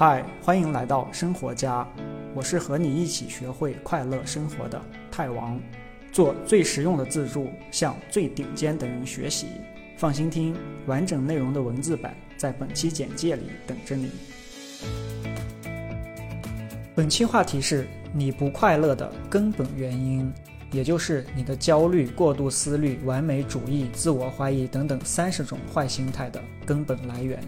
嗨，欢迎来到生活家，我是和你一起学会快乐生活的泰王，做最实用的自助，向最顶尖的人学习。放心听，完整内容的文字版在本期简介里等着你。本期话题是你不快乐的根本原因，也就是你的焦虑、过度思虑、完美主义、自我怀疑等等三十种坏心态的根本来源。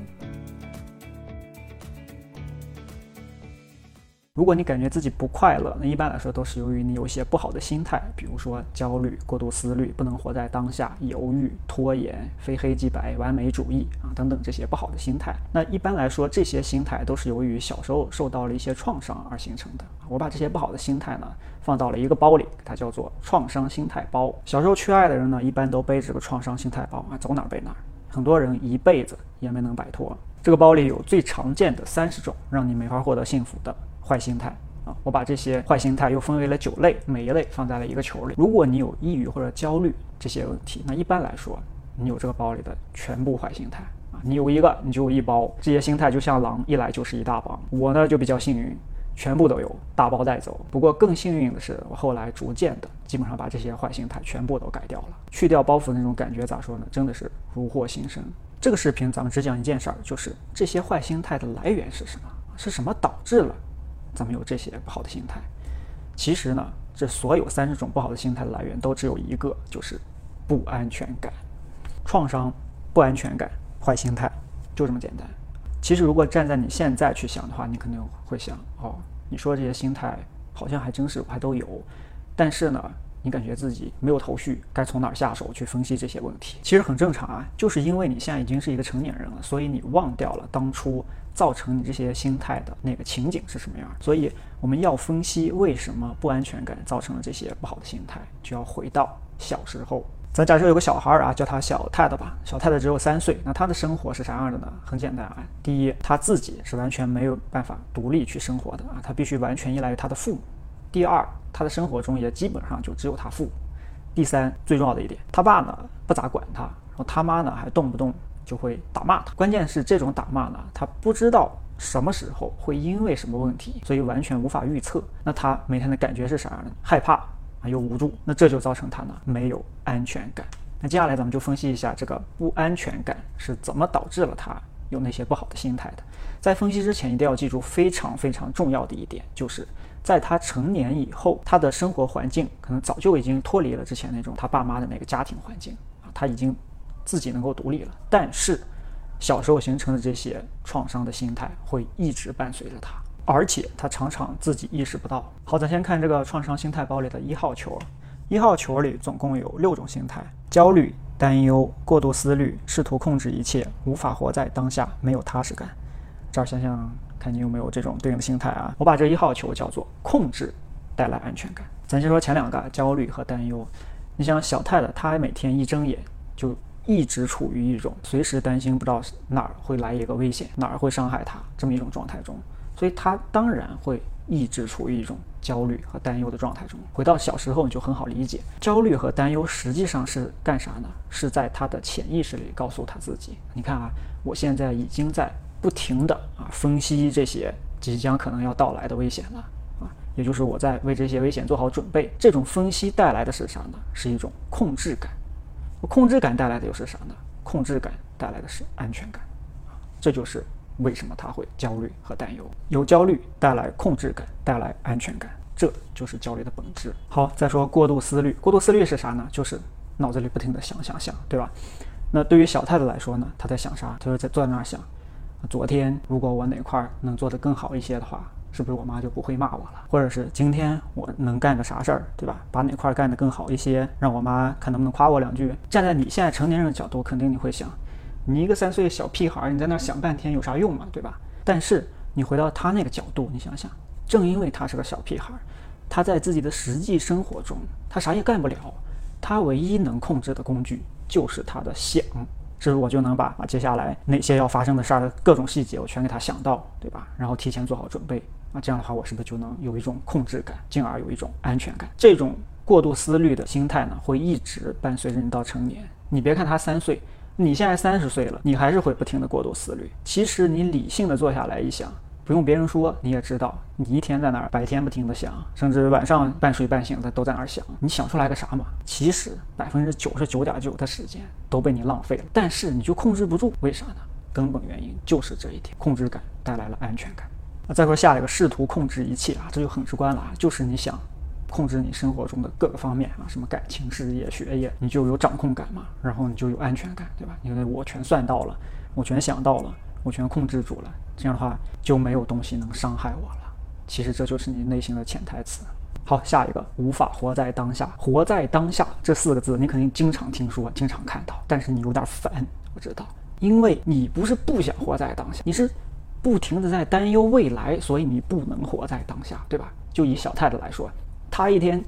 如果你感觉自己不快乐，那一般来说都是由于你有一些不好的心态，比如说焦虑、过度思虑、不能活在当下、犹豫、拖延、非黑即白、完美主义啊等等这些不好的心态。那一般来说，这些心态都是由于小时候受到了一些创伤而形成的。我把这些不好的心态呢放到了一个包里，它叫做创伤心态包。小时候缺爱的人呢，一般都背着个创伤心态包啊，走哪儿背哪儿。很多人一辈子也没能摆脱。这个包里有最常见的三十种让你没法获得幸福的。坏心态啊，我把这些坏心态又分为了九类，每一类放在了一个球里。如果你有抑郁或者焦虑这些问题，那一般来说，你有这个包里的全部坏心态啊，你有一个你就有一包。这些心态就像狼，一来就是一大帮。我呢就比较幸运，全部都有，大包带走。不过更幸运的是，我后来逐渐的，基本上把这些坏心态全部都改掉了，去掉包袱那种感觉，咋说呢？真的是如获新生。这个视频咱们只讲一件事儿，就是这些坏心态的来源是什么？是什么导致了？咱们有这些不好的心态，其实呢，这所有三十种不好的心态的来源都只有一个，就是不安全感、创伤、不安全感、坏心态，就这么简单。其实如果站在你现在去想的话，你肯定会想，哦，你说这些心态好像还真是还都有，但是呢。你感觉自己没有头绪，该从哪儿下手去分析这些问题？其实很正常啊，就是因为你现在已经是一个成年人了，所以你忘掉了当初造成你这些心态的那个情景是什么样。所以我们要分析为什么不安全感造成了这些不好的心态，就要回到小时候。咱假设有个小孩儿啊，叫他小泰的吧，小泰的只有三岁，那他的生活是啥样的呢？很简单啊，第一，他自己是完全没有办法独立去生活的啊，他必须完全依赖于他的父母。第二，他的生活中也基本上就只有他父。第三，最重要的一点，他爸呢不咋管他，然后他妈呢还动不动就会打骂他。关键是这种打骂呢，他不知道什么时候会因为什么问题，所以完全无法预测。那他每天的感觉是啥样的？害怕啊，又无助。那这就造成他呢没有安全感。那接下来咱们就分析一下这个不安全感是怎么导致了他有那些不好的心态的。在分析之前，一定要记住非常非常重要的一点，就是。在他成年以后，他的生活环境可能早就已经脱离了之前那种他爸妈的那个家庭环境啊，他已经自己能够独立了。但是小时候形成的这些创伤的心态会一直伴随着他，而且他常常自己意识不到。好，咱先看这个创伤心态包里的一号球，一号球里总共有六种心态：焦虑、担忧、过度思虑、试图控制一切、无法活在当下、没有踏实感。这儿想想。看你有没有这种对应的心态啊？我把这一号球叫做控制带来安全感。咱先说前两个，焦虑和担忧。你想小泰的，他每天一睁眼就一直处于一种随时担心，不知道哪儿会来一个危险，哪儿会伤害他这么一种状态中，所以他当然会一直处于一种焦虑和担忧的状态中。回到小时候，你就很好理解，焦虑和担忧实际上是干啥呢？是在他的潜意识里告诉他自己：你看啊，我现在已经在。不停的啊分析这些即将可能要到来的危险了啊，也就是我在为这些危险做好准备。这种分析带来的是啥呢？是一种控制感。控制感带来的又是啥呢？控制感带来的是安全感。这就是为什么他会焦虑和担忧。有焦虑带来控制感，带来安全感，这就是焦虑的本质。好，再说过度思虑。过度思虑是啥呢？就是脑子里不停的想想想，对吧？那对于小太子来说呢，他在想啥？他就在坐在那儿想。昨天如果我哪块能做得更好一些的话，是不是我妈就不会骂我了？或者是今天我能干个啥事儿，对吧？把哪块干得更好一些，让我妈看能不能夸我两句。站在你现在成年人的角度，肯定你会想，你一个三岁小屁孩，你在那儿想半天有啥用嘛，对吧？但是你回到他那个角度，你想想，正因为他是个小屁孩，他在自己的实际生活中，他啥也干不了，他唯一能控制的工具就是他的想。是不是我就能把啊接下来哪些要发生的事儿的各种细节我全给他想到，对吧？然后提前做好准备啊，这样的话我是不是就能有一种控制感，进而有一种安全感？这种过度思虑的心态呢，会一直伴随着你到成年。你别看他三岁，你现在三十岁了，你还是会不停的过度思虑。其实你理性的坐下来一想，不用别人说，你也知道，你一天在那儿白天不停的想，甚至晚上半睡半醒的都在那儿想，你想出来个啥嘛？其实百分之九十九点九的时间都被你浪费了，但是你就控制不住，为啥呢？根本原因就是这一点，控制感带来了安全感。那再说下一个，试图控制一切啊，这就很直观了啊，就是你想控制你生活中的各个方面啊，什么感情、事业、学业，你就有掌控感嘛，然后你就有安全感，对吧？因为我全算到了，我全想到了。我全控制住了，这样的话就没有东西能伤害我了。其实这就是你内心的潜台词。好，下一个无法活在当下。活在当下这四个字，你肯定经常听说，经常看到，但是你有点烦，我知道，因为你不是不想活在当下，你是不停的在担忧未来，所以你不能活在当下，对吧？就以小太太来说，她一天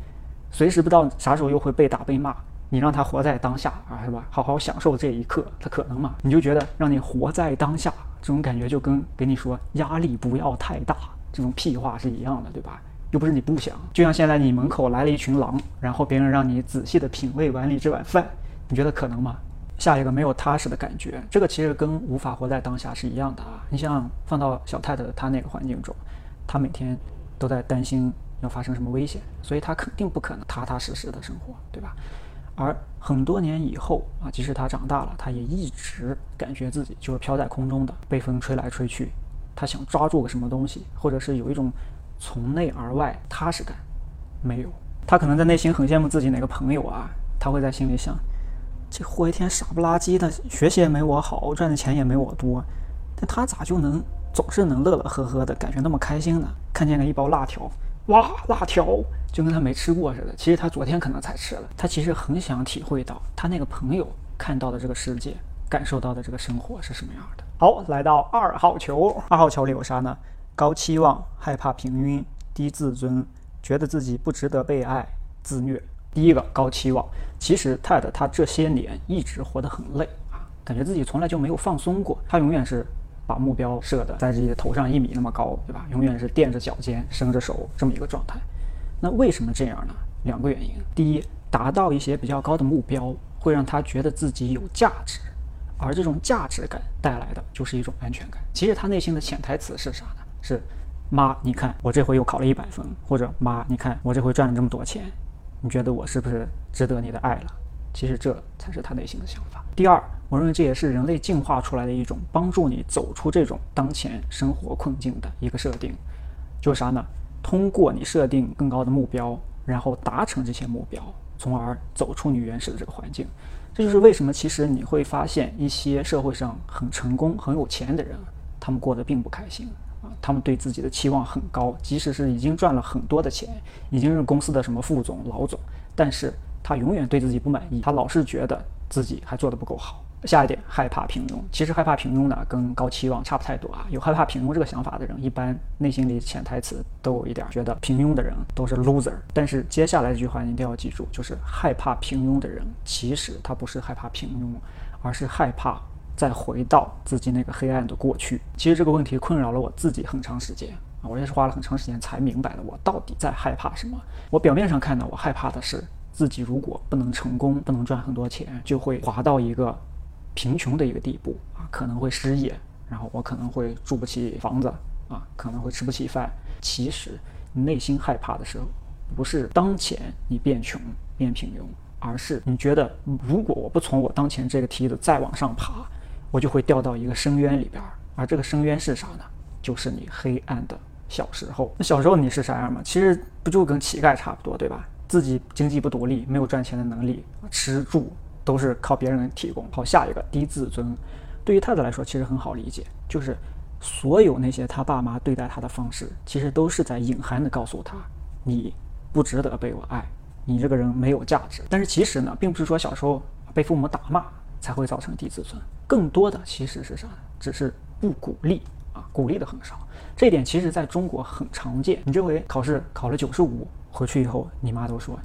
随时不知道啥时候又会被打被骂。你让他活在当下啊，是吧？好好享受这一刻，他可能吗？你就觉得让你活在当下，这种感觉就跟给你说压力不要太大这种屁话是一样的，对吧？又不是你不想。就像现在你门口来了一群狼，然后别人让你仔细的品味碗里这碗饭，你觉得可能吗？下一个没有踏实的感觉，这个其实跟无法活在当下是一样的啊。你像放到小太太她那个环境中，她每天都在担心要发生什么危险，所以她肯定不可能踏踏实实的生活，对吧？而很多年以后啊，即使他长大了，他也一直感觉自己就是飘在空中的，被风吹来吹去。他想抓住个什么东西，或者是有一种从内而外踏实感，没有。他可能在内心很羡慕自己哪个朋友啊，他会在心里想：这活一天傻不拉几的，学习也没我好，赚的钱也没我多，但他咋就能总是能乐乐呵呵的感觉那么开心呢？看见了一包辣条。哇，辣条就跟他没吃过似的。其实他昨天可能才吃了。他其实很想体会到他那个朋友看到的这个世界，感受到的这个生活是什么样的。好，来到二号球。二号球里有啥呢？高期望，害怕平庸，低自尊，觉得自己不值得被爱，自虐。第一个高期望，其实泰德他这些年一直活得很累啊，感觉自己从来就没有放松过。他永远是。把目标设的在自己的头上一米那么高，对吧？永远是垫着脚尖、伸着手这么一个状态。那为什么这样呢？两个原因。第一，达到一些比较高的目标，会让他觉得自己有价值，而这种价值感带来的就是一种安全感。其实他内心的潜台词是啥呢？是妈，你看我这回又考了一百分，或者妈，你看我这回赚了这么多钱，你觉得我是不是值得你的爱了？其实这才是他内心的想法。第二，我认为这也是人类进化出来的一种帮助你走出这种当前生活困境的一个设定，就是啥呢？通过你设定更高的目标，然后达成这些目标，从而走出你原始的这个环境。这就是为什么其实你会发现一些社会上很成功、很有钱的人，他们过得并不开心啊。他们对自己的期望很高，即使是已经赚了很多的钱，已经是公司的什么副总、老总，但是。他永远对自己不满意，他老是觉得自己还做得不够好。下一点，害怕平庸。其实害怕平庸呢，跟高期望差不太多啊。有害怕平庸这个想法的人，一般内心里潜台词都有一点，觉得平庸的人都是 loser。但是接下来这句话你一定要记住，就是害怕平庸的人，其实他不是害怕平庸，而是害怕再回到自己那个黑暗的过去。其实这个问题困扰了我自己很长时间啊，我也是花了很长时间才明白了我到底在害怕什么。我表面上看呢，我害怕的是。自己如果不能成功，不能赚很多钱，就会滑到一个贫穷的一个地步啊，可能会失业，然后我可能会住不起房子啊，可能会吃不起饭。其实你内心害怕的时候，不是当前你变穷变平庸，而是你觉得如果我不从我当前这个梯子再往上爬，我就会掉到一个深渊里边。而这个深渊是啥呢？就是你黑暗的小时候。那小时候你是啥样嘛？其实不就跟乞丐差不多，对吧？自己经济不独立，没有赚钱的能力，吃住都是靠别人提供。好，下一个低自尊，对于太太来说其实很好理解，就是所有那些他爸妈对待他的方式，其实都是在隐含的告诉他，你不值得被我爱，你这个人没有价值。但是其实呢，并不是说小时候被父母打骂才会造成低自尊，更多的其实是啥？只是不鼓励啊，鼓励的很少。这一点其实在中国很常见。你这回考试考了九十五。回去以后，你妈都说：“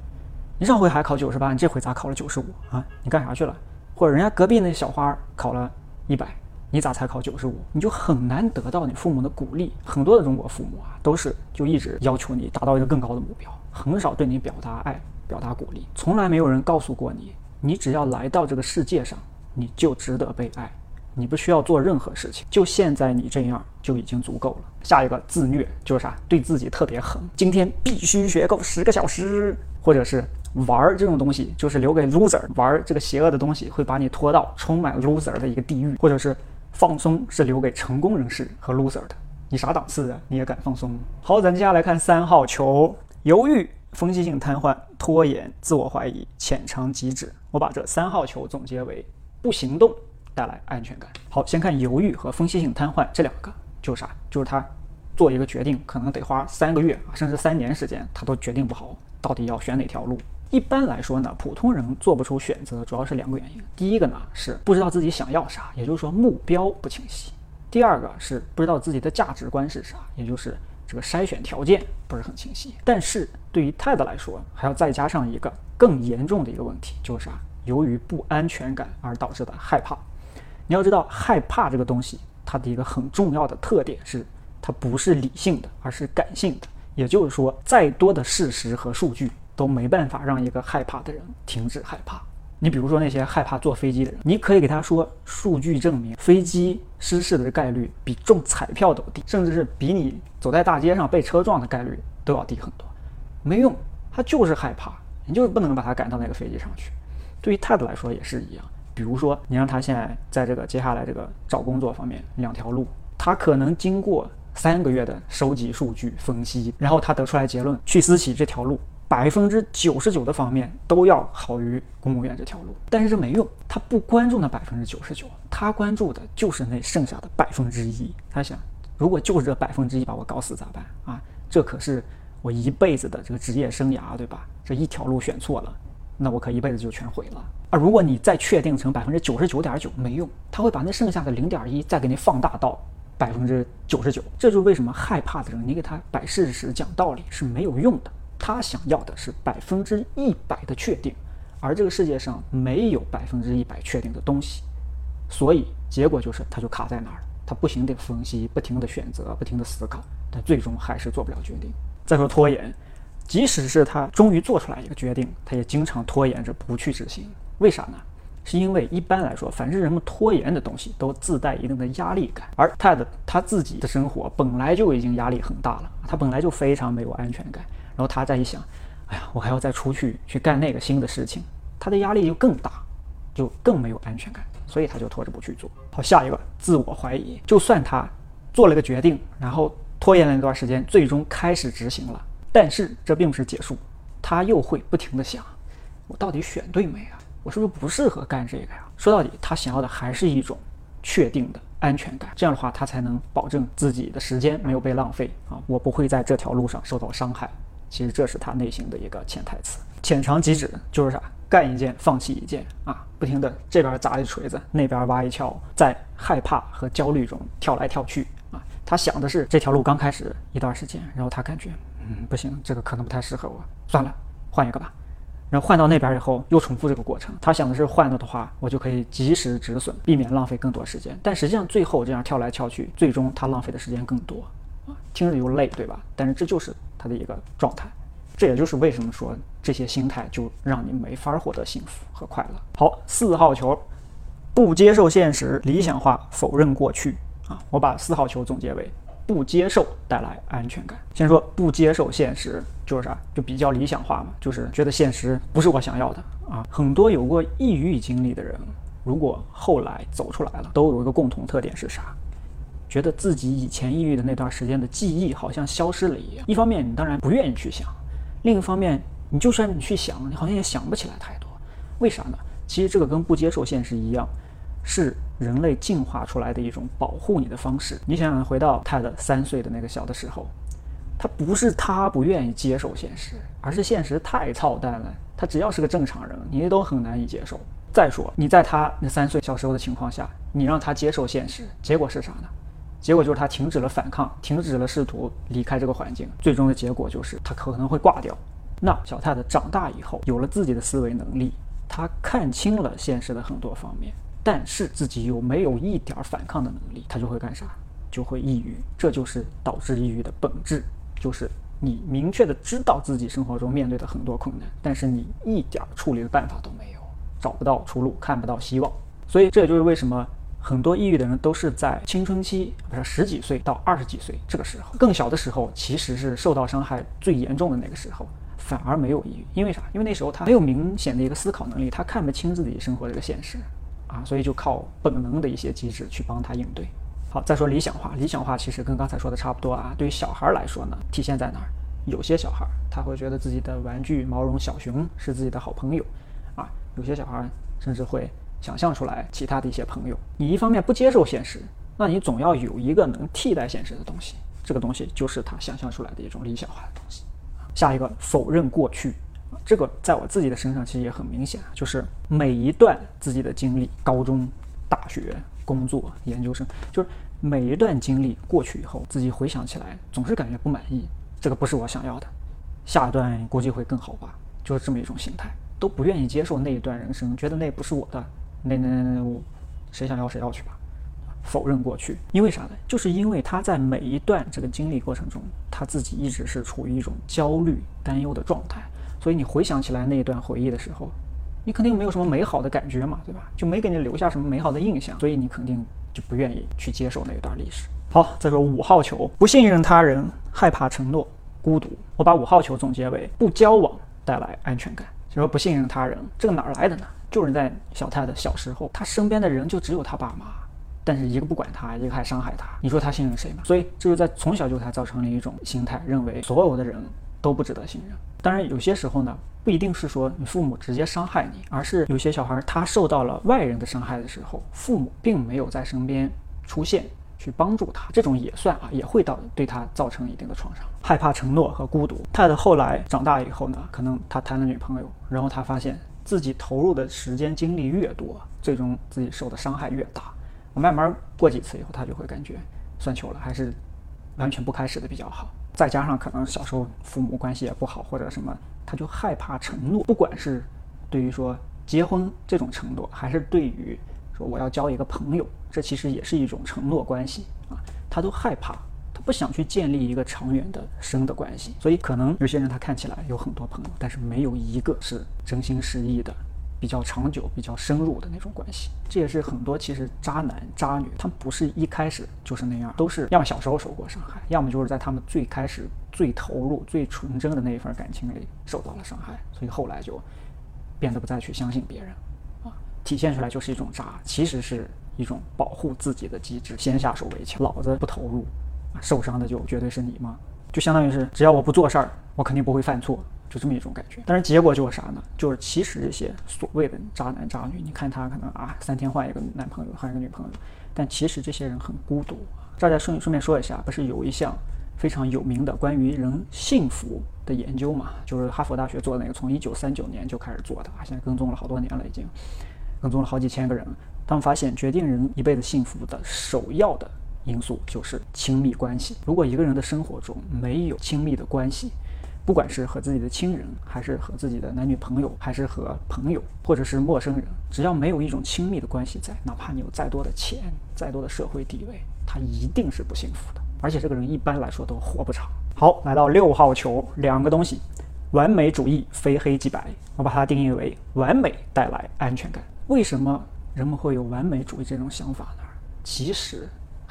你上回还考九十八，你这回咋考了九十五啊？你干啥去了？”或者人家隔壁那小花考了一百，你咋才考九十五？你就很难得到你父母的鼓励。很多的中国父母啊，都是就一直要求你达到一个更高的目标，很少对你表达爱、表达鼓励。从来没有人告诉过你，你只要来到这个世界上，你就值得被爱，你不需要做任何事情，就现在你这样就已经足够了。下一个自虐就是啥？对自己特别狠，今天必须学够十个小时，或者是玩儿这种东西，就是留给 loser 玩儿这个邪恶的东西，会把你拖到充满 loser 的一个地狱，或者是放松是留给成功人士和 loser 的。你啥档次的？你也敢放松？好，咱接下来看三号球，犹豫、分析性瘫痪、拖延、自我怀疑、浅尝即止。我把这三号球总结为不行动。带来安全感。好，先看犹豫和分析性瘫痪这两个，就是啥？就是他做一个决定，可能得花三个月，甚至三年时间，他都决定不好到底要选哪条路。一般来说呢，普通人做不出选择，主要是两个原因。第一个呢是不知道自己想要啥，也就是说目标不清晰；第二个是不知道自己的价值观是啥，也就是这个筛选条件不是很清晰。但是对于泰德来说，还要再加上一个更严重的一个问题，就是啥？由于不安全感而导致的害怕。你要知道，害怕这个东西，它的一个很重要的特点是，它不是理性的，而是感性的。也就是说，再多的事实和数据都没办法让一个害怕的人停止害怕。你比如说那些害怕坐飞机的人，你可以给他说，数据证明飞机失事的概率比中彩票都低，甚至是比你走在大街上被车撞的概率都要低很多。没用，他就是害怕，你就是不能把他赶到那个飞机上去。对于泰德来说也是一样。比如说，你让他现在在这个接下来这个找工作方面两条路，他可能经过三个月的收集数据分析，然后他得出来结论，去私企这条路百分之九十九的方面都要好于公务员这条路。但是这没用，他不关注那百分之九十九，他关注的就是那剩下的百分之一。他想，如果就是这百分之一把我搞死咋办啊？这可是我一辈子的这个职业生涯，对吧？这一条路选错了。那我可一辈子就全毁了啊！如果你再确定成百分之九十九点九没用，他会把那剩下的零点一再给你放大到百分之九十九。这就是为什么害怕的人，你给他摆事实、讲道理是没有用的。他想要的是百分之一百的确定，而这个世界上没有百分之一百确定的东西，所以结果就是他就卡在那儿了。他不停地分析，不停地选择，不停地思考，但最终还是做不了决定。再说拖延。即使是他终于做出来一个决定，他也经常拖延着不去执行。为啥呢？是因为一般来说，凡是人们拖延的东西都自带一定的压力感，而他的他自己的生活本来就已经压力很大了，他本来就非常没有安全感。然后他再一想，哎呀，我还要再出去去干那个新的事情，他的压力就更大，就更没有安全感，所以他就拖着不去做。好，下一个自我怀疑，就算他做了个决定，然后拖延了一段时间，最终开始执行了。但是这并不是结束，他又会不停地想，我到底选对没啊？我是不是不适合干这个呀？说到底，他想要的还是一种确定的安全感，这样的话，他才能保证自己的时间没有被浪费啊，我不会在这条路上受到伤害。其实这是他内心的一个潜台词。浅尝即止就是啥？干一件放弃一件啊，不停的这边砸一锤子，那边挖一锹，在害怕和焦虑中跳来跳去啊。他想的是这条路刚开始一段时间，然后他感觉。嗯，不行，这个可能不太适合我，算了，换一个吧。然后换到那边以后，又重复这个过程。他想的是换了的话，我就可以及时止损，避免浪费更多时间。但实际上，最后这样跳来跳去，最终他浪费的时间更多，听着又累，对吧？但是这就是他的一个状态。这也就是为什么说这些心态就让你没法获得幸福和快乐。好，四号球，不接受现实，理想化，否认过去啊。我把四号球总结为。不接受带来安全感。先说不接受现实，就是啥？就比较理想化嘛，就是觉得现实不是我想要的啊。很多有过抑郁经历的人，如果后来走出来了，都有一个共同特点是啥？觉得自己以前抑郁的那段时间的记忆好像消失了一样。一方面你当然不愿意去想，另一方面你就算你去想，你好像也想不起来太多。为啥呢？其实这个跟不接受现实一样。是人类进化出来的一种保护你的方式。你想想，回到泰德三岁的那个小的时候，他不是他不愿意接受现实，而是现实太操蛋了。他只要是个正常人，你都很难以接受。再说，你在他那三岁小时候的情况下，你让他接受现实，结果是啥呢？结果就是他停止了反抗，停止了试图离开这个环境，最终的结果就是他可能会挂掉。那小泰德长大以后，有了自己的思维能力，他看清了现实的很多方面。但是自己又没有一点反抗的能力，他就会干啥？就会抑郁。这就是导致抑郁的本质，就是你明确的知道自己生活中面对的很多困难，但是你一点处理的办法都没有，找不到出路，看不到希望。所以这也就是为什么很多抑郁的人都是在青春期，不是十几岁到二十几岁这个时候，更小的时候其实是受到伤害最严重的那个时候，反而没有抑郁，因为啥？因为那时候他没有明显的一个思考能力，他看不清自己生活这个现实，啊，所以就靠本能的一些机制去帮他应对。好，再说理想化，理想化其实跟刚才说的差不多啊。对于小孩来说呢，体现在哪儿？有些小孩他会觉得自己的玩具毛绒小熊是自己的好朋友，啊，有些小孩甚至会。想象出来其他的一些朋友，你一方面不接受现实，那你总要有一个能替代现实的东西，这个东西就是他想象出来的一种理想化的东西。下一个否认过去，这个在我自己的身上其实也很明显，就是每一段自己的经历，高中、大学、工作、研究生，就是每一段经历过去以后，自己回想起来总是感觉不满意，这个不是我想要的，下一段估计会更好吧，就是这么一种心态，都不愿意接受那一段人生，觉得那不是我的。那那那那我谁想要谁要去吧，否认过去，因为啥呢？就是因为他在每一段这个经历过程中，他自己一直是处于一种焦虑、担忧的状态，所以你回想起来那一段回忆的时候，你肯定没有什么美好的感觉嘛，对吧？就没给你留下什么美好的印象，所以你肯定就不愿意去接受那一段历史。好，再说五号球，不信任他人，害怕承诺，孤独。我把五号球总结为不交往带来安全感，就说不信任他人，这个哪儿来的呢？就是在小泰的小时候，他身边的人就只有他爸妈，但是一个不管他，一个还伤害他。你说他信任谁吗？所以这就在从小就给他造成了一种心态，认为所有的人都不值得信任。当然，有些时候呢，不一定是说你父母直接伤害你，而是有些小孩他受到了外人的伤害的时候，父母并没有在身边出现去帮助他，这种也算啊，也会到对他造成一定的创伤。害怕承诺和孤独。泰德后来长大以后呢，可能他谈了女朋友，然后他发现。自己投入的时间精力越多，最终自己受的伤害越大。慢慢过几次以后，他就会感觉算球了，还是完全不开始的比较好。再加上可能小时候父母关系也不好，或者什么，他就害怕承诺。不管是对于说结婚这种承诺，还是对于说我要交一个朋友，这其实也是一种承诺关系啊，他都害怕。不想去建立一个长远的深的关系，所以可能有些人他看起来有很多朋友，但是没有一个是真心实意的、比较长久、比较深入的那种关系。这也是很多其实渣男渣女，他们不是一开始就是那样，都是要么小时候受过伤害，要么就是在他们最开始最投入、最纯真的那一份感情里受到了伤害，所以后来就变得不再去相信别人啊，体现出来就是一种渣，其实是一种保护自己的机制，先下手为强，老子不投入。受伤的就绝对是你吗？就相当于是只要我不做事儿，我肯定不会犯错，就这么一种感觉。但是结果就是啥呢？就是其实这些所谓的渣男渣女，你看他可能啊三天换一个男朋友，换一个女朋友，但其实这些人很孤独。这儿再顺顺便说一下，不是有一项非常有名的关于人幸福的研究嘛？就是哈佛大学做的那个，从一九三九年就开始做的啊，现在跟踪了好多年了，已经跟踪了好几千个人。他们发现，决定人一辈子幸福的首要的。因素就是亲密关系。如果一个人的生活中没有亲密的关系，不管是和自己的亲人，还是和自己的男女朋友，还是和朋友，或者是陌生人，只要没有一种亲密的关系在，哪怕你有再多的钱、再多的社会地位，他一定是不幸福的。而且这个人一般来说都活不长。好，来到六号球，两个东西：完美主义，非黑即白。我把它定义为完美带来安全感。为什么人们会有完美主义这种想法呢？其实。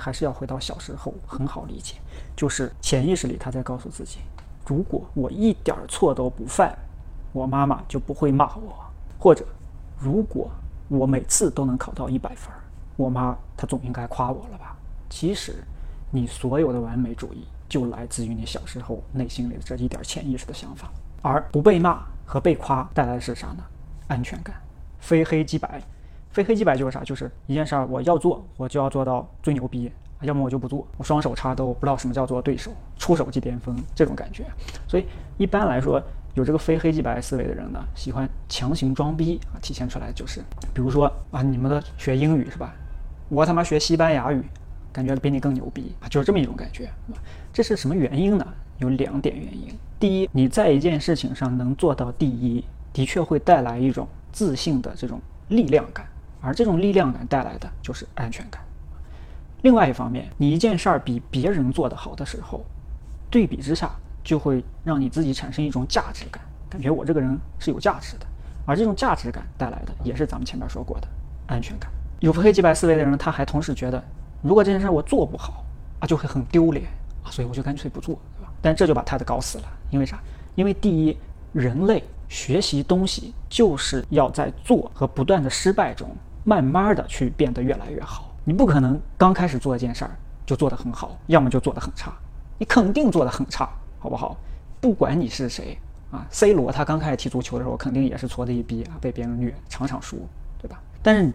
还是要回到小时候，很好理解，就是潜意识里他在告诉自己，如果我一点错都不犯，我妈妈就不会骂我；或者，如果我每次都能考到一百分，我妈她总应该夸我了吧？其实，你所有的完美主义就来自于你小时候内心里的这一点潜意识的想法，而不被骂和被夸带来的是啥呢？安全感，非黑即白。非黑即白就是啥？就是一件事儿我要做，我就要做到最牛逼，要么我就不做，我双手插兜，不知道什么叫做对手，出手即巅峰这种感觉。所以一般来说，有这个非黑即白思维的人呢，喜欢强行装逼啊，体现出来就是，比如说啊，你们的学英语是吧？我他妈学西班牙语，感觉比你更牛逼啊，就是这么一种感觉。这是什么原因呢？有两点原因。第一，你在一件事情上能做到第一，的确会带来一种自信的这种力量感。而这种力量感带来的就是安全感。另外一方面，你一件事儿比别人做得好的时候，对比之下就会让你自己产生一种价值感，感觉我这个人是有价值的。而这种价值感带来的也是咱们前面说过的安全感。有腹黑鸡白思维的人，他还同时觉得，如果这件事儿我做不好啊，就会很丢脸啊，所以我就干脆不做，对吧？但这就把他的搞死了，因为啥？因为第一，人类学习东西就是要在做和不断的失败中，慢慢的去变得越来越好。你不可能刚开始做一件事儿就做得很好，要么就做得很差，你肯定做得很差，好不好？不管你是谁啊，C 罗他刚开始踢足球的时候，肯定也是矬的一逼啊，被别人虐，场场输，对吧？但是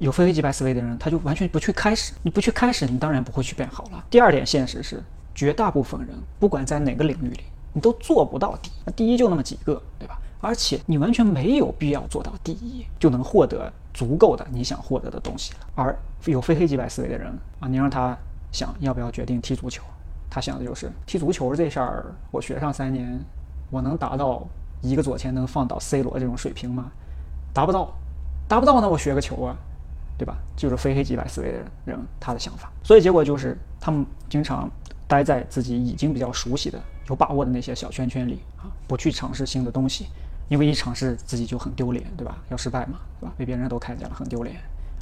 有非黑即白思维的人，他就完全不去开始，你不去开始，你当然不会去变好了。第二点现实是，绝大部分人不管在哪个领域里，你都做不到第一，第一就那么几个，对吧？而且你完全没有必要做到第一，就能获得足够的你想获得的东西了。而有非黑即白思维的人啊，你让他想要不要决定踢足球。他想的就是踢足球这事儿，我学上三年，我能达到一个左前能放倒 C 罗这种水平吗？达不到，达不到，那我学个球啊，对吧？就是非黑即白思维的人他的想法，所以结果就是他们经常待在自己已经比较熟悉的、有把握的那些小圈圈里啊，不去尝试新的东西，因为一尝试自己就很丢脸，对吧？要失败嘛，对吧？被别人都看见了，很丢脸。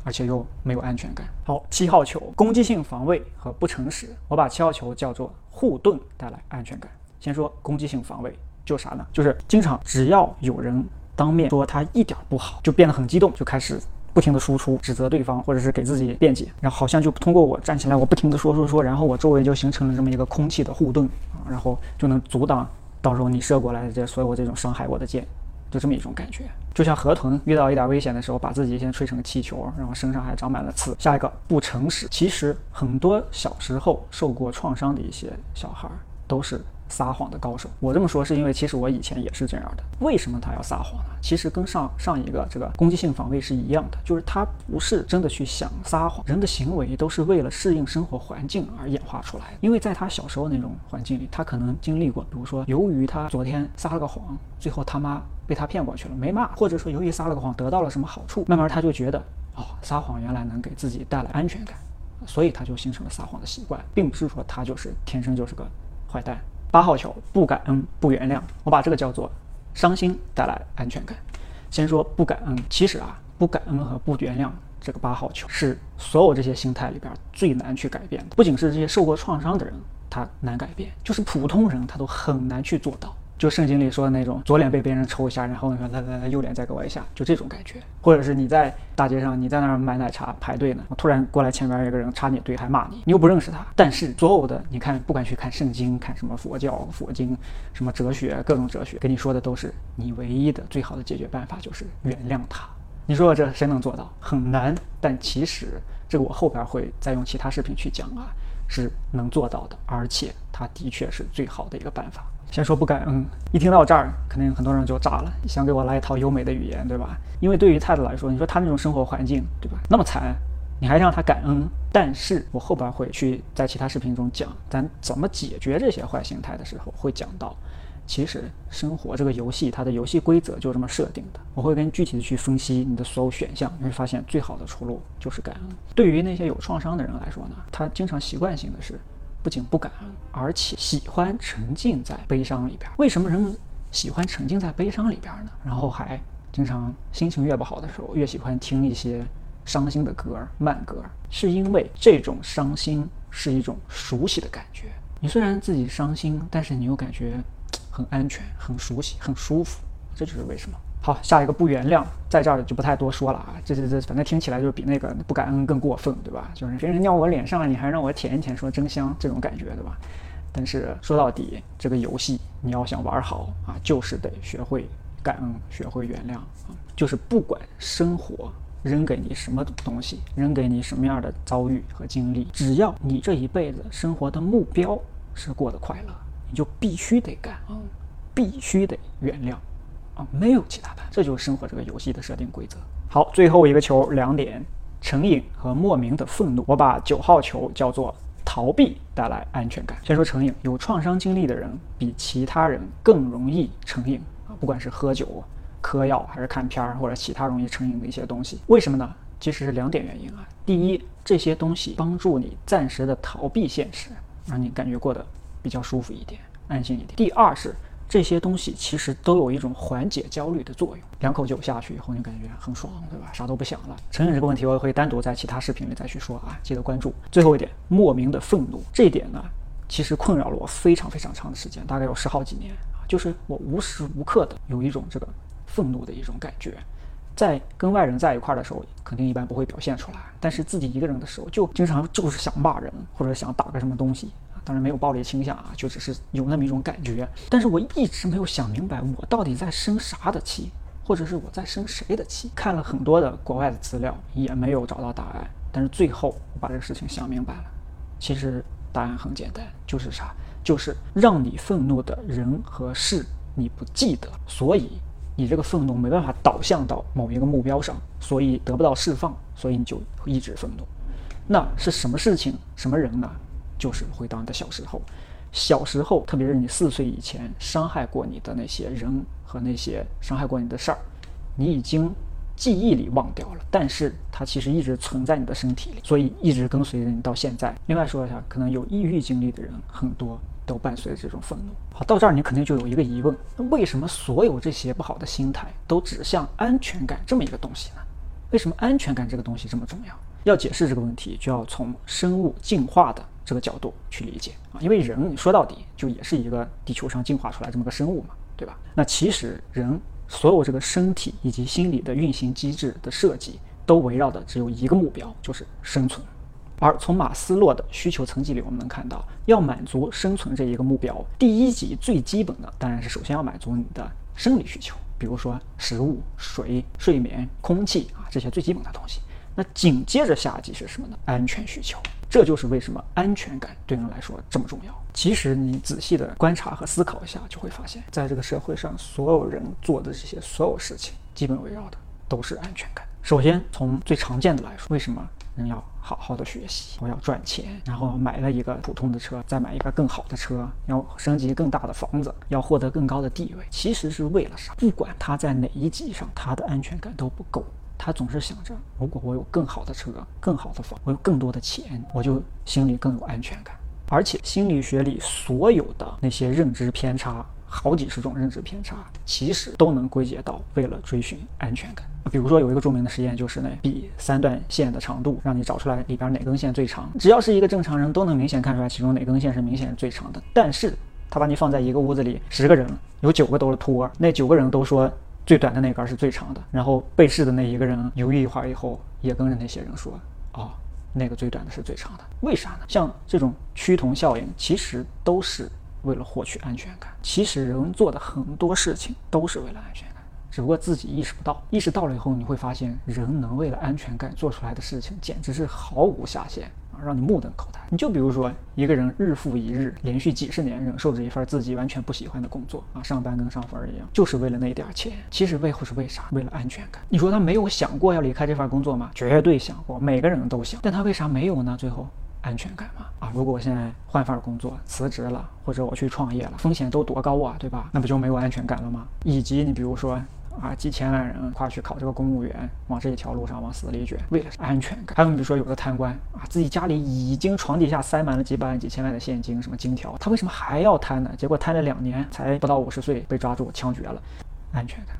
而且又没有安全感。好，七号球攻击性防卫和不诚实，我把七号球叫做护盾带来安全感。先说攻击性防卫，就啥呢？就是经常只要有人当面说他一点不好，就变得很激动，就开始不停的输出指责对方，或者是给自己辩解，然后好像就通过我站起来，我不停的说说说，然后我周围就形成了这么一个空气的护盾啊，然后就能阻挡到时候你射过来的这所有这种伤害我的箭。就这么一种感觉，就像河豚遇到一点危险的时候，把自己先吹成气球，然后身上还长满了刺。下一个不诚实，其实很多小时候受过创伤的一些小孩都是。撒谎的高手，我这么说是因为其实我以前也是这样的。为什么他要撒谎呢？其实跟上上一个这个攻击性防卫是一样的，就是他不是真的去想撒谎，人的行为都是为了适应生活环境而演化出来。因为在他小时候那种环境里，他可能经历过，比如说由于他昨天撒了个谎，最后他妈被他骗过去了，没骂，或者说由于撒了个谎得到了什么好处，慢慢他就觉得哦，撒谎原来能给自己带来安全感，所以他就形成了撒谎的习惯，并不是说他就是天生就是个坏蛋。八号球不感恩不原谅，我把这个叫做伤心带来安全感。先说不感恩，其实啊，不感恩和不原谅这个八号球是所有这些心态里边最难去改变的。不仅是这些受过创伤的人，他难改变，就是普通人他都很难去做到。就圣经里说的那种，左脸被别人抽一下，然后你说来来来，右脸再给我一下，就这种感觉。或者是你在大街上，你在那儿买奶茶排队呢，突然过来前面有个人插你队，还骂你，你又不认识他。但是所有的你看，不管去看圣经，看什么佛教、佛经，什么哲学，各种哲学，跟你说的都是你唯一的、最好的解决办法就是原谅他。你说这谁能做到？很难。但其实这个我后边会再用其他视频去讲啊，是能做到的，而且它的确是最好的一个办法。先说不感恩，一听到这儿，肯定很多人就炸了，想给我来一套优美的语言，对吧？因为对于泰德来说，你说他那种生活环境，对吧？那么惨，你还让他感恩？但是我后边会去在其他视频中讲，咱怎么解决这些坏心态的时候，会讲到，其实生活这个游戏，它的游戏规则就这么设定的。我会跟具体的去分析你的所有选项，你会发现最好的出路就是感恩。对于那些有创伤的人来说呢，他经常习惯性的是。不仅不感恩，而且喜欢沉浸在悲伤里边。为什么人们喜欢沉浸在悲伤里边呢？然后还经常心情越不好的时候，越喜欢听一些伤心的歌、慢歌，是因为这种伤心是一种熟悉的感觉。你虽然自己伤心，但是你又感觉很安全、很熟悉、很舒服。这就是为什么。好，下一个不原谅，在这儿就不太多说了啊。这这这，反正听起来就比那个不感恩更过分，对吧？就是别人尿我脸上，你还让我舔一舔，说真香，这种感觉，对吧？但是说到底，这个游戏你要想玩好啊，就是得学会感恩，学会原谅啊。就是不管生活扔给你什么东西，扔给你什么样的遭遇和经历，只要你这一辈子生活的目标是过得快乐，你就必须得感恩，必须得原谅。啊，没有其他的，这就是生活这个游戏的设定规则。好，最后一个球，两点：成瘾和莫名的愤怒。我把九号球叫做逃避带来安全感。先说成瘾，有创伤经历的人比其他人更容易成瘾啊，不管是喝酒、嗑药，还是看片儿或者其他容易成瘾的一些东西。为什么呢？其实是两点原因啊。第一，这些东西帮助你暂时的逃避现实，让你感觉过得比较舒服一点、安心一点。第二是。这些东西其实都有一种缓解焦虑的作用。两口酒下去以后，你感觉很爽，对吧？啥都不想了。承认这个问题，我也会单独在其他视频里再去说啊，记得关注。最后一点，莫名的愤怒，这一点呢，其实困扰了我非常非常长的时间，大概有十好几年啊，就是我无时无刻的有一种这个愤怒的一种感觉。在跟外人在一块儿的时候，肯定一般不会表现出来，但是自己一个人的时候，就经常就是想骂人或者想打个什么东西。当然没有暴力倾向啊，就只是有那么一种感觉。但是我一直没有想明白，我到底在生啥的气，或者是我在生谁的气？看了很多的国外的资料，也没有找到答案。但是最后我把这个事情想明白了，其实答案很简单，就是啥？就是让你愤怒的人和事你不记得，所以你这个愤怒没办法导向到某一个目标上，所以得不到释放，所以你就一直愤怒。那是什么事情，什么人呢？就是回到你的小时候，小时候，特别是你四岁以前伤害过你的那些人和那些伤害过你的事儿，你已经记忆里忘掉了，但是它其实一直存在你的身体里，所以一直跟随着你到现在。另外说一下，可能有抑郁经历的人很多都伴随着这种愤怒。好，到这儿你肯定就有一个疑问：那为什么所有这些不好的心态都指向安全感这么一个东西呢？为什么安全感这个东西这么重要？要解释这个问题，就要从生物进化的。这个角度去理解啊，因为人说到底就也是一个地球上进化出来这么个生物嘛，对吧？那其实人所有这个身体以及心理的运行机制的设计，都围绕的只有一个目标，就是生存。而从马斯洛的需求层级里，我们能看到，要满足生存这一个目标，第一级最基本的当然是首先要满足你的生理需求，比如说食物、水、睡眠、空气啊这些最基本的东西。那紧接着下级是什么呢？安全需求。这就是为什么安全感对人来说这么重要。其实你仔细的观察和思考一下，就会发现，在这个社会上，所有人做的这些所有事情，基本围绕的都是安全感。首先从最常见的来说，为什么人要好好的学习？我要赚钱，然后买了一个普通的车，再买一个更好的车，要升级更大的房子，要获得更高的地位，其实是为了啥？不管他在哪一级上，他的安全感都不够。他总是想着，如果我有更好的车、更好的房，我有更多的钱，我就心里更有安全感。而且心理学里所有的那些认知偏差，好几十种认知偏差，其实都能归结到为了追寻安全感。比如说有一个著名的实验，就是呢，比三段线的长度，让你找出来里边哪根线最长。只要是一个正常人都能明显看出来其中哪根线是明显最长的。但是他把你放在一个屋子里，十个人有九个都是托，那九个人都说。最短的那根儿是最长的，然后被试的那一个人犹豫一会儿以后，也跟着那些人说：“哦，那个最短的是最长的。”为啥呢？像这种趋同效应，其实都是为了获取安全感。其实人做的很多事情都是为了安全感，只不过自己意识不到。意识到了以后，你会发现，人能为了安全感做出来的事情，简直是毫无下限。让你目瞪口呆。你就比如说，一个人日复一日，连续几十年忍受着一份自己完全不喜欢的工作啊，上班跟上坟一样，就是为了那点钱。其实为乎是为啥？为了安全感。你说他没有想过要离开这份工作吗？绝对想过，每个人都想。但他为啥没有呢？最后，安全感嘛。啊，如果我现在换份工作，辞职了，或者我去创业了，风险都多高啊，对吧？那不就没有安全感了吗？以及你比如说。啊，几千万人跨去考这个公务员，往这一条路上往死里卷，为了安全感。还有比如说有的贪官啊，自己家里已经床底下塞满了几百万、几千万的现金，什么金条，他为什么还要贪呢？结果贪了两年，才不到五十岁被抓住枪决了。安全感，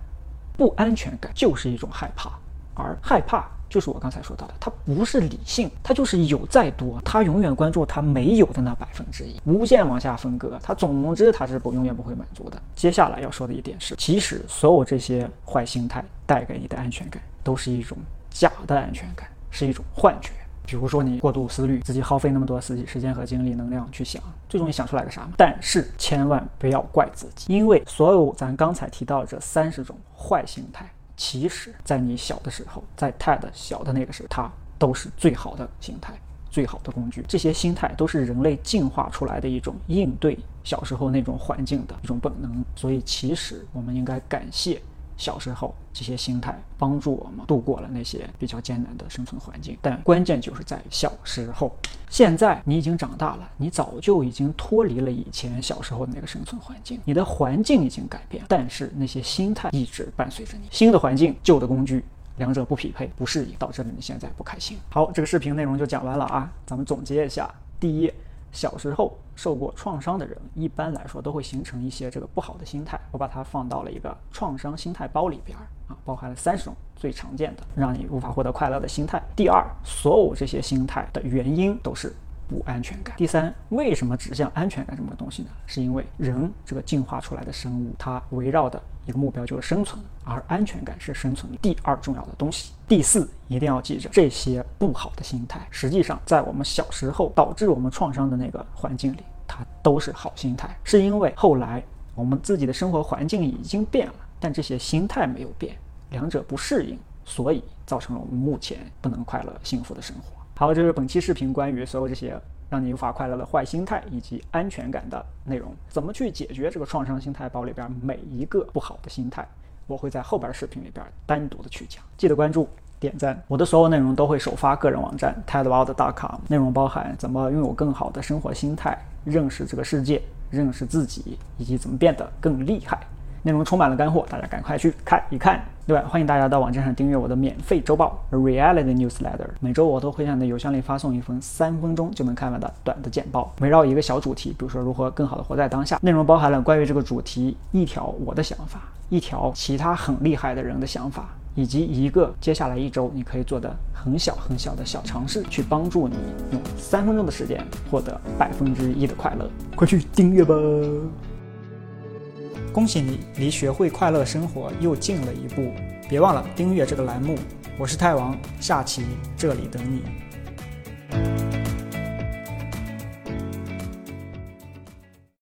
不安全感就是一种害怕，而害怕。就是我刚才说到的，它不是理性，它就是有再多，它永远关注它没有的那百分之一，无限往下分割，它总之它是不永远不会满足的。接下来要说的一点是，其实所有这些坏心态带给你的安全感，都是一种假的安全感，是一种幻觉。比如说你过度思虑，自己耗费那么多自己时间和精力、能量去想，最终你想出来个啥？但是千万不要怪自己，因为所有咱刚才提到这三十种坏心态。其实，在你小的时候，在 TED 小的那个时候，它都是最好的心态，最好的工具。这些心态都是人类进化出来的一种应对小时候那种环境的一种本能。所以，其实我们应该感谢。小时候这些心态帮助我们度过了那些比较艰难的生存环境，但关键就是在小时候。现在你已经长大了，你早就已经脱离了以前小时候的那个生存环境，你的环境已经改变，但是那些心态一直伴随着你。新的环境，旧的工具，两者不匹配，不适应，导致了你现在不开心。好，这个视频内容就讲完了啊，咱们总结一下：第一。小时候受过创伤的人，一般来说都会形成一些这个不好的心态。我把它放到了一个创伤心态包里边儿啊，包含了三十种最常见的让你无法获得快乐的心态。第二，所有这些心态的原因都是不安全感。第三，为什么指向安全感这么个东西呢？是因为人这个进化出来的生物，它围绕的一个目标就是生存，而安全感是生存第二重要的东西。第四，一定要记着，这些不好的心态，实际上在我们小时候导致我们创伤的那个环境里，它都是好心态，是因为后来我们自己的生活环境已经变了，但这些心态没有变，两者不适应，所以造成了我们目前不能快乐幸福的生活。好，这是本期视频关于所有这些让你无法快乐的坏心态以及安全感的内容，怎么去解决这个创伤心态包里边每一个不好的心态。我会在后边视频里边单独的去讲，记得关注、点赞。我的所有内容都会首发个人网站 tedworld.com，内容包含怎么拥有更好的生活心态、认识这个世界、认识自己，以及怎么变得更厉害。内容充满了干货，大家赶快去看一看。另外，欢迎大家到网站上订阅我的免费周报《Reality Newsletter》，每周我都会向你的邮箱里发送一封三分钟就能看完的短的简报，围绕一个小主题，比如说如何更好的活在当下。内容包含了关于这个主题一条我的想法，一条其他很厉害的人的想法，以及一个接下来一周你可以做的很小很小的小尝试，去帮助你用三分钟的时间获得百分之一的快乐。快去订阅吧！恭喜你离学会快乐生活又近了一步。别忘了订阅这个栏目。我是泰王下期这里等你。